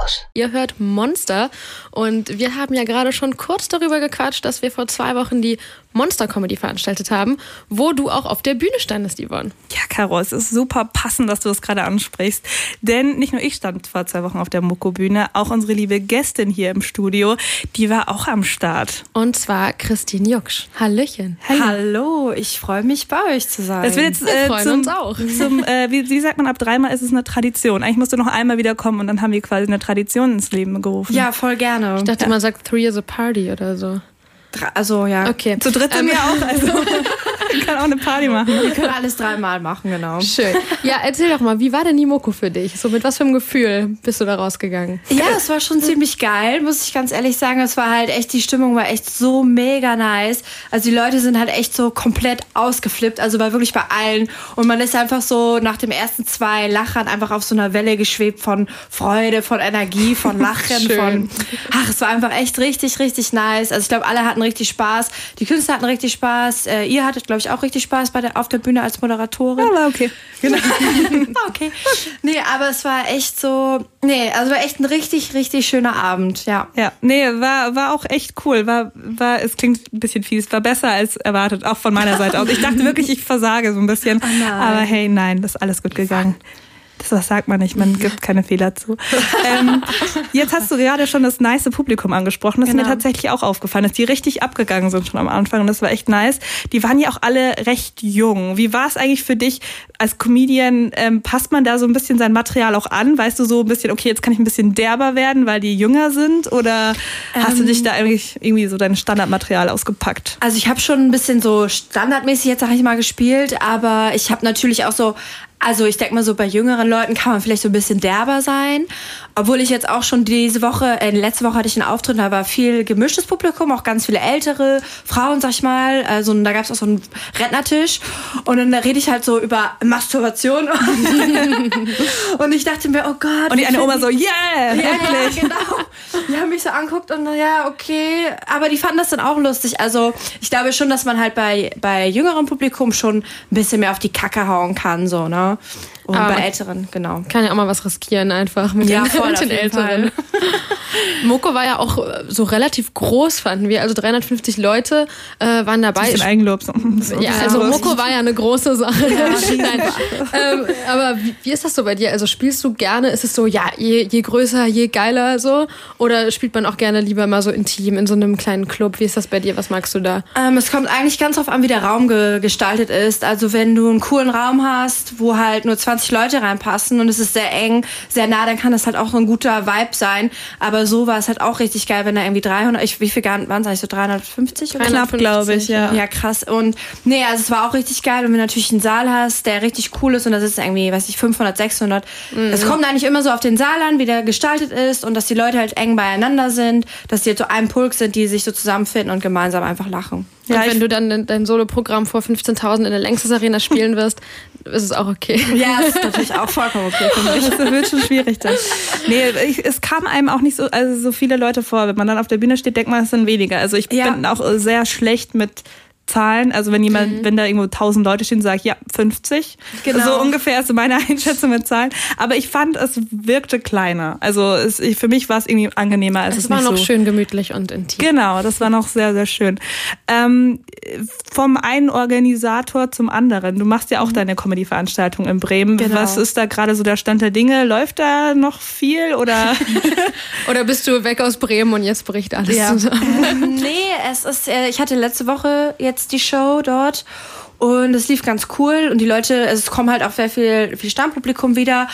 Karos. Ihr hört Monster und wir haben ja gerade schon kurz darüber gequatscht, dass wir vor zwei Wochen die Monster Comedy veranstaltet haben, wo du auch auf der Bühne standest, Yvonne. Ja, Caro, es ist super passend, dass du das gerade ansprichst. Denn nicht nur ich stand vor zwei Wochen auf der Moko-Bühne, auch unsere liebe Gästin hier im Studio, die war auch am Start. Und zwar Christine Jucksch. Hallöchen. Hallo, Hallo ich freue mich bei euch zu sein. Es wird jetzt, äh, freuen zum, uns auch. Zum, äh, wie, wie sagt man, ab dreimal ist es eine Tradition. Eigentlich musst du noch einmal wiederkommen und dann haben wir quasi eine Tradition ins Leben gerufen. Ja, voll gerne. Ich dachte, man sagt Three is a Party oder so. Dra- Also ja, Okay. Zu dritt sind Ähm, wir auch. Also, wir können auch eine Party machen. wir können alles dreimal machen, genau. Schön. Ja, erzähl doch mal, wie war denn die Moko für dich? So mit was für einem Gefühl bist du da rausgegangen? Ja, es war schon ziemlich geil, muss ich ganz ehrlich sagen. Es war halt echt, die Stimmung war echt so mega nice. Also die Leute sind halt echt so komplett ausgeflippt, also war wirklich bei allen. Und man ist einfach so nach dem ersten zwei Lachern einfach auf so einer Welle geschwebt von Freude, von Energie, von Lachen, von. Ach, es war einfach echt richtig, richtig nice. Also ich glaube, alle hatten richtig Spaß. Die Künstler hatten richtig Spaß. Äh, ihr hattet, glaube ich, auch richtig Spaß bei der, auf der Bühne als Moderatorin. Aber okay. Ah, okay. Nee, aber es war echt so, nee, also war echt ein richtig, richtig schöner Abend, ja. Ja, nee, war, war auch echt cool. War, war, es klingt ein bisschen fies, war besser als erwartet, auch von meiner Seite aus. Ich dachte wirklich, ich versage so ein bisschen. nein. Aber hey, nein, das ist alles gut gegangen. Das, sagt man nicht, man gibt keine Fehler zu. ähm, jetzt hast du gerade schon das nice Publikum angesprochen. Das ist Genau. mir tatsächlich auch aufgefallen, dass die richtig abgegangen sind schon am Anfang und das war echt nice. Die waren ja auch alle recht jung. Wie war es eigentlich für dich als Comedian? Ähm, passt man da so ein bisschen sein Material auch an? Weißt du so ein bisschen, okay, jetzt kann ich ein bisschen derber werden, weil die jünger sind? Oder hast du dich da eigentlich irgendwie so dein Standardmaterial ausgepackt? Also ich habe schon ein bisschen so standardmäßig jetzt, sag ich mal, gespielt, aber ich habe natürlich auch so, also ich denke mal so, bei jüngeren Leuten kann man vielleicht so ein bisschen derber sein. Obwohl ich jetzt auch schon diese Woche, äh, letzte Woche hatte ich einen Auftritt, da war viel gemischtes Publikum, auch ganz viele ältere Frauen, sag ich mal. Also da gab es auch so einen Rednertisch. Und dann rede ich halt so über Masturbation. und ich dachte mir, oh Gott. Und die eine Oma so, yeah, ja, ja, genau. Die haben mich so anguckt und ja, okay. Aber die fanden das dann auch lustig. Also ich glaube schon, dass man halt bei, bei jüngerem Publikum schon ein bisschen mehr auf die Kacke hauen kann, so, ne? Merci. Und Aber bei man- älteren, genau. Kann ja auch mal was riskieren einfach mit Ja, den, voll, mit den Älteren. Moko war ja auch äh, so relativ groß, fanden wir. Also 350 Leute äh, waren dabei. Bisschen Eigenlob. So. Ja, also Moko war ja eine große Sache. Nein. ähm, aber wie, wie ist das so bei dir? Also spielst du gerne? Ist es so, ja, je, je größer, je geiler so? Oder spielt man auch gerne lieber mal so intim in so einem kleinen Club? Wie ist das bei dir? Was magst du da? Ähm, es kommt eigentlich ganz drauf an, wie der Raum ge gestaltet ist. Also wenn du einen coolen Raum hast, wo halt nur 20 Leute reinpassen und es ist sehr eng, sehr nah, dann kann das halt auch so ein guter Vibe sein. Aber so war es halt auch richtig geil, wenn da irgendwie 300, ich, wie viel waren es eigentlich, so 350 oder? Knapp, glaube ich, ja. Ja, krass. Und nee, also es war auch richtig geil. Und wenn du natürlich einen Saal hast, der richtig cool ist und das ist irgendwie, weiß ich, 500, 600. Es kommt eigentlich immer so auf den Saal an, wie der gestaltet ist und dass die Leute halt eng beieinander sind, dass die halt so ein Pulk sind, die sich so zusammenfinden und gemeinsam einfach lachen. Ja, wenn du dann dein, Soloprogramm vor 15.000 in der Längstes Arena spielen wirst, ist es auch okay. Ja, das ist natürlich auch vollkommen okay für mich. Das wird schon schwierig dann. Nee, ich, es kam einem auch nicht so, also so viele Leute vor. Wenn man dann auf der Bühne steht, denkt man, es sind weniger. Also ich Ja. bin auch sehr schlecht mit Zahlen. Also wenn jemand, wenn da irgendwo 1000 Leute stehen, sage ich, ja, 50. Genau. So ungefähr ist so meine Einschätzung mit Zahlen. Aber ich fand, es wirkte kleiner. Also es, ich, für mich war es irgendwie angenehmer. als Es es war nicht noch so. schön gemütlich und intim. Genau, das war noch sehr, sehr schön. Ähm, vom einen Organisator zum anderen. Du machst ja auch deine Comedy-Veranstaltung in Bremen. Genau. Was ist da gerade so der Stand der Dinge? Läuft da noch viel oder? Oder bist du weg aus Bremen und jetzt bricht alles Ja. zusammen? nee, es ist, äh, ich hatte letzte Woche jetzt die Show dort. Und es lief ganz cool und die Leute, also es kommen halt auch sehr viel, viel Stammpublikum wieder.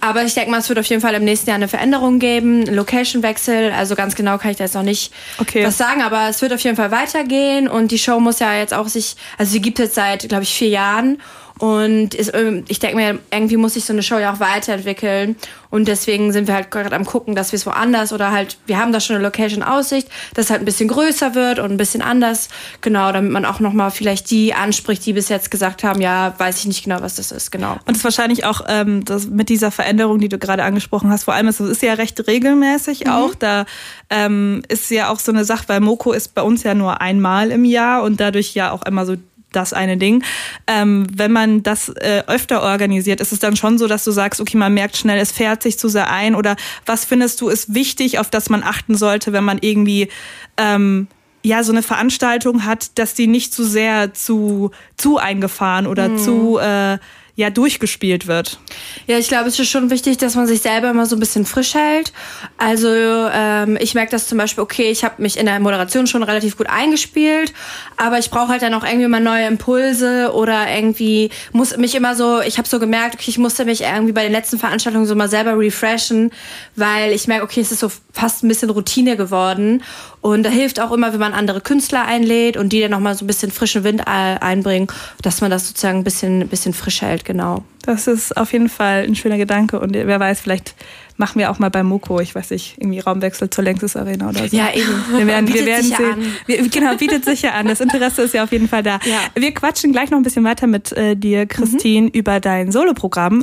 Aber ich denke mal, es wird auf jeden Fall im nächsten Jahr eine Veränderung geben, einen Location-Wechsel. Also ganz genau kann ich da jetzt noch nicht Okay. was sagen, aber es wird auf jeden Fall weitergehen und die Show muss ja jetzt auch sich, also sie gibt es jetzt seit, glaube ich, vier Jahren. Und ist, ähm, ich denke mir, irgendwie muss sich so eine Show ja auch weiterentwickeln. Und deswegen sind wir halt gerade am gucken, dass wir es woanders oder halt, wir haben da schon eine Location in Aussicht, dass halt ein bisschen größer wird und ein bisschen anders. Genau, damit man auch nochmal vielleicht die anspricht, die bis jetzt gesagt haben, ja, weiß ich nicht genau, was das ist. Genau. Und es ist wahrscheinlich auch ähm, das mit dieser Veränderung, die du gerade angesprochen hast, vor allem ist es ist ja recht regelmäßig auch. Da ähm, ist ja auch so eine Sache, weil Moko ist bei uns ja nur einmal im Jahr und dadurch ja auch immer so das eine Ding. Ähm, wenn man das äh, öfter organisiert, ist es dann schon so, dass du sagst, okay, man merkt schnell, es fährt sich zu sehr ein oder was findest du ist wichtig, auf das man achten sollte, wenn man irgendwie ähm, ja so eine Veranstaltung hat, dass die nicht zu sehr zu zu eingefahren oder mhm. zu äh, ja durchgespielt wird. Ja, ich glaube, es ist schon wichtig, dass man sich selber immer so ein bisschen frisch hält. Also ähm, ich merke das zum Beispiel, okay, ich habe mich in der Moderation schon relativ gut eingespielt, aber ich brauche halt dann auch irgendwie mal neue Impulse oder irgendwie muss mich immer so, ich habe so gemerkt, okay, ich musste mich irgendwie bei den letzten Veranstaltungen so mal selber refreshen, weil ich merke, okay, es ist so fast ein bisschen Routine geworden und da hilft auch immer, wenn man andere Künstler einlädt und die dann nochmal so ein bisschen frischen Wind einbringen, dass man das sozusagen ein bisschen, ein bisschen frisch hält genau. Das ist auf jeden Fall ein schöner Gedanke und wer weiß, vielleicht machen wir auch mal bei Moko, ich weiß nicht, irgendwie Raumwechsel zur Längstes Arena oder so. Ja, eben. Wir werden, bietet wir werden sich sehen. Wir, genau, bietet sich ja an. Das Interesse ist ja auf jeden Fall da. Ja. Wir quatschen gleich noch ein bisschen weiter mit äh, dir, Christine, mhm. über dein Soloprogramm.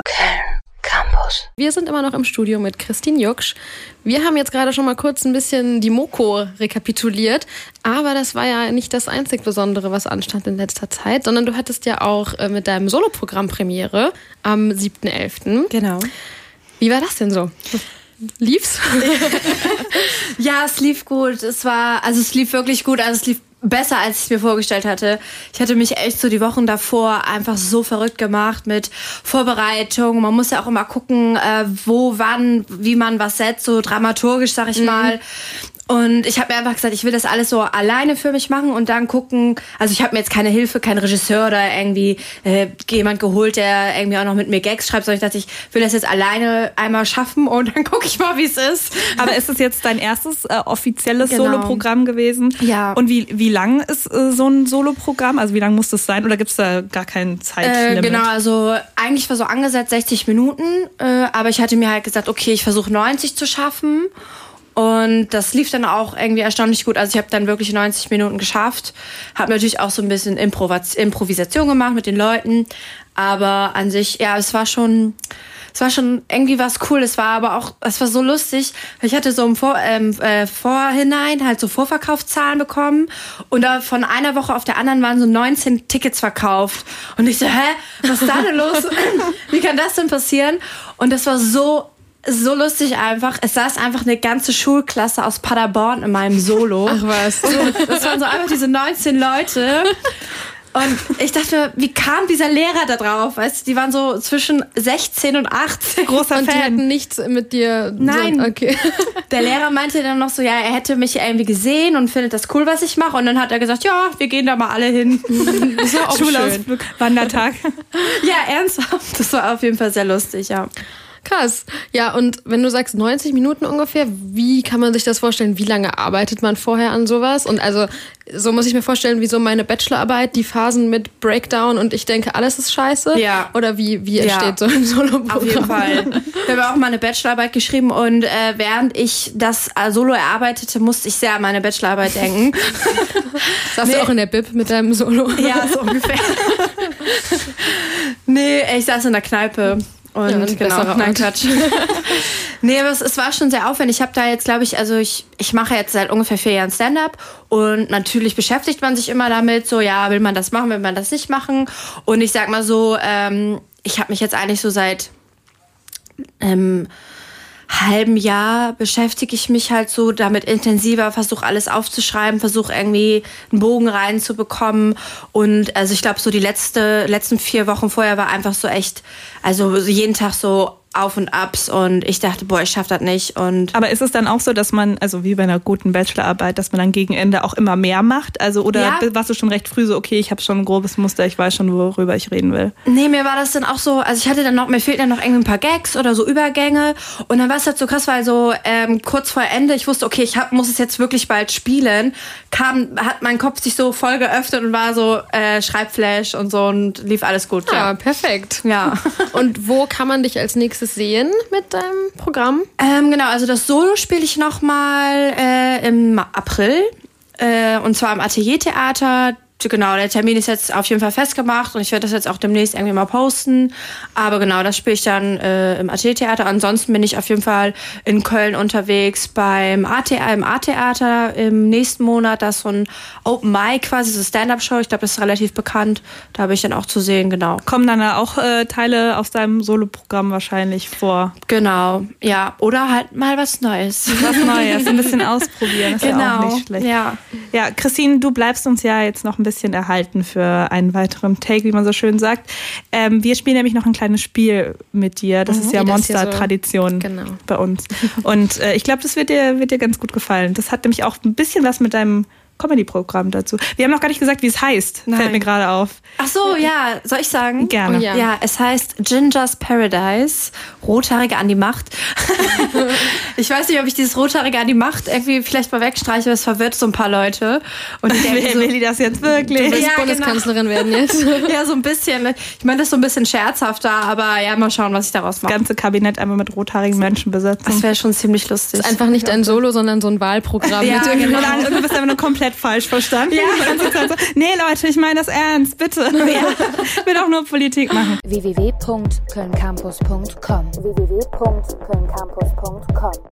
Campus. Wir sind immer noch im Studio mit Christine Jucksch. Wir haben jetzt gerade schon mal kurz ein bisschen die Moko rekapituliert, aber das war ja nicht das einzig Besondere, was anstand in letzter Zeit, sondern du hattest ja auch äh, mit deinem Soloprogramm Premiere am 7.11. Genau. Wie war das denn so? Lief's? ja, es lief gut. Es war, also es lief wirklich gut. Also es lief besser, als ich mir vorgestellt hatte. Ich hatte mich echt so die Wochen davor einfach so verrückt gemacht mit Vorbereitung. Man muss ja auch immer gucken, äh, wo, wann, wie man was setzt, so dramaturgisch, sag ich mhm. mal. Und ich habe mir einfach gesagt, ich will das alles so alleine für mich machen und dann gucken. Also ich habe mir jetzt keine Hilfe, keinen Regisseur oder irgendwie äh, jemand geholt, der irgendwie auch noch mit mir Gags schreibt, sondern ich dachte, ich will das jetzt alleine einmal schaffen und dann gucke ich mal, wie es ist. Aber ist es jetzt dein erstes äh, offizielles genau. Soloprogramm gewesen? Ja. Und wie, wie lang ist äh, so ein Soloprogramm? Also wie lang muss das sein oder gibt es da gar keinen Zeitlimit? Äh, genau, also eigentlich war so angesetzt 60 Minuten, äh, aber ich hatte mir halt gesagt, okay, ich versuche 90 zu schaffen. Und das lief dann auch irgendwie erstaunlich gut. Also ich habe dann wirklich 90 Minuten geschafft. Habe natürlich auch so ein bisschen Improvis Improvisation gemacht mit den Leuten. Aber an sich, ja, es war schon, es war schon irgendwie was cool. Es war aber auch, es war so lustig. Ich hatte so im Vor, ähm, äh, Vorhinein halt so Vorverkaufszahlen bekommen und da von einer Woche auf der anderen waren so 19 Tickets verkauft. Und ich so, hä, was ist da denn los? Wie kann das denn passieren? Und das war so so lustig einfach. Es saß einfach eine ganze Schulklasse aus Paderborn in meinem Solo. Ach was. Das waren so einfach diese 19 Leute. Und ich dachte, wie kam dieser Lehrer da drauf? Weißt du, die waren so zwischen 16 und 18. Großer und Fan. die hatten nichts mit dir. Nein. So, okay. Der Lehrer meinte dann noch so, ja, er hätte mich irgendwie gesehen und findet das cool, was ich mache. Und dann hat er gesagt, ja, wir gehen da mal alle hin. Das war auch Schulausflug, Wandertag. Ja, ernsthaft. Das war auf jeden Fall sehr lustig, ja. Krass. Ja, und wenn du sagst 90 Minuten ungefähr, wie kann man sich das vorstellen? Wie lange arbeitet man vorher an sowas? Und also, so muss ich mir vorstellen, wie so meine Bachelorarbeit, die Phasen mit Breakdown und ich denke, alles ist scheiße. Ja. Oder wie, wie entsteht ja. so ein Solo-Programm? Auf jeden Fall. Wir haben auch mal eine Bachelorarbeit geschrieben und äh, während ich das äh, Solo erarbeitete, musste ich sehr an meine Bachelorarbeit denken. Saß nee. du auch in der Bib mit deinem Solo? Ja, so ungefähr. nee, ich saß in der Kneipe. Und ja, genau, nein, Quatsch. nee, aber es, es, war schon sehr aufwendig. Ich habe da jetzt, glaube ich, also ich, ich mache jetzt seit ungefähr vier Jahren Stand-up und natürlich beschäftigt man sich immer damit, so ja, will man das machen, will man das nicht machen. Und ich sag mal so, ähm, ich habe mich jetzt eigentlich so seit ähm, halben Jahr beschäftige ich mich halt so damit intensiver, versuche alles aufzuschreiben, versuche irgendwie einen Bogen reinzubekommen. Und also ich glaube, so die letzte, letzten vier Wochen vorher war einfach so echt, also jeden Tag so auf und Abs und ich dachte, boah, ich schaff das nicht. Und Aber ist es dann auch so, dass man, also wie bei einer guten Bachelorarbeit, dass man dann gegen Ende auch immer mehr macht? Also oder ja. warst du schon recht früh so, okay, ich habe schon ein grobes Muster, ich weiß schon, worüber ich reden will? Nee, mir war das dann auch so, also ich hatte dann noch, mir fehlten dann noch irgendwie ein paar Gags oder so Übergänge und dann war es halt so krass, weil so ähm, kurz vor Ende, ich wusste, okay, ich hab, muss es jetzt wirklich bald spielen, kam, hat mein Kopf sich so voll geöffnet und war so äh, Schreibflash und so und lief alles gut. Ja, ja. perfekt. Ja. und wo kann man dich als nächstes nächstes sehen mit deinem Programm? Ähm, genau, also das Solo spiele ich nochmal äh, im April. Äh, und zwar im Ateliertheater. Genau, der Termin ist jetzt auf jeden Fall festgemacht und ich werde das jetzt auch demnächst irgendwie mal posten. Aber genau, das spiele ich dann äh, im AT-Theater. Ansonsten bin ich auf jeden Fall in Köln unterwegs beim AT, im A-Theater im nächsten Monat. Das ist so ein Open Mic quasi, so Stand-Up-Show. Ich glaube, das ist relativ bekannt. Da bin ich dann auch zu sehen, genau. Kommen dann auch äh, Teile aus deinem Soloprogramm wahrscheinlich vor? Genau, ja. Oder halt mal was Neues. Was Neues, ein bisschen ausprobieren. Ist genau. ja auch nicht schlecht. Ja. ja, Christine, du bleibst uns ja jetzt noch ein bisschen erhalten für einen weiteren Take, wie man so schön sagt. Ähm, wir spielen nämlich noch ein kleines Spiel mit dir. Das mhm, ist ja Monster-Tradition so, genau. bei uns. Und äh, ich glaube, das wird dir, wird dir ganz gut gefallen. Das hat nämlich auch ein bisschen was mit deinem Comedy-Programm dazu. Wir haben noch gar nicht gesagt, wie es heißt. Nein. Fällt mir gerade auf. Ach so, ja. Soll ich sagen? Gerne. Oh, ja. ja. es heißt Ginger's Paradise. Rothaarige an die Macht. ich weiß nicht, ob ich dieses Rothaarige an die Macht irgendwie vielleicht mal wegstreiche, aber es verwirrt so ein paar Leute. Und ich denke so, will die das jetzt wirklich? Du willst ja, Bundeskanzlerin genau. werden jetzt. ja, so ein bisschen. Ich meine, das ist so ein bisschen scherzhafter, aber ja, mal schauen, was ich daraus mache. Das ganze Kabinett einmal mit rothaarigen Menschen besetzen. Das wäre schon ziemlich lustig. Das ist einfach nicht ein Solo, sondern so ein Wahlprogramm. ja, genau. Und du bist einfach nur komplett komplett falsch verstanden. Ja. So, nee, Leute, ich meine das ernst, bitte. Ja. Ich will auch nur Politik machen. www.kölncampus.com www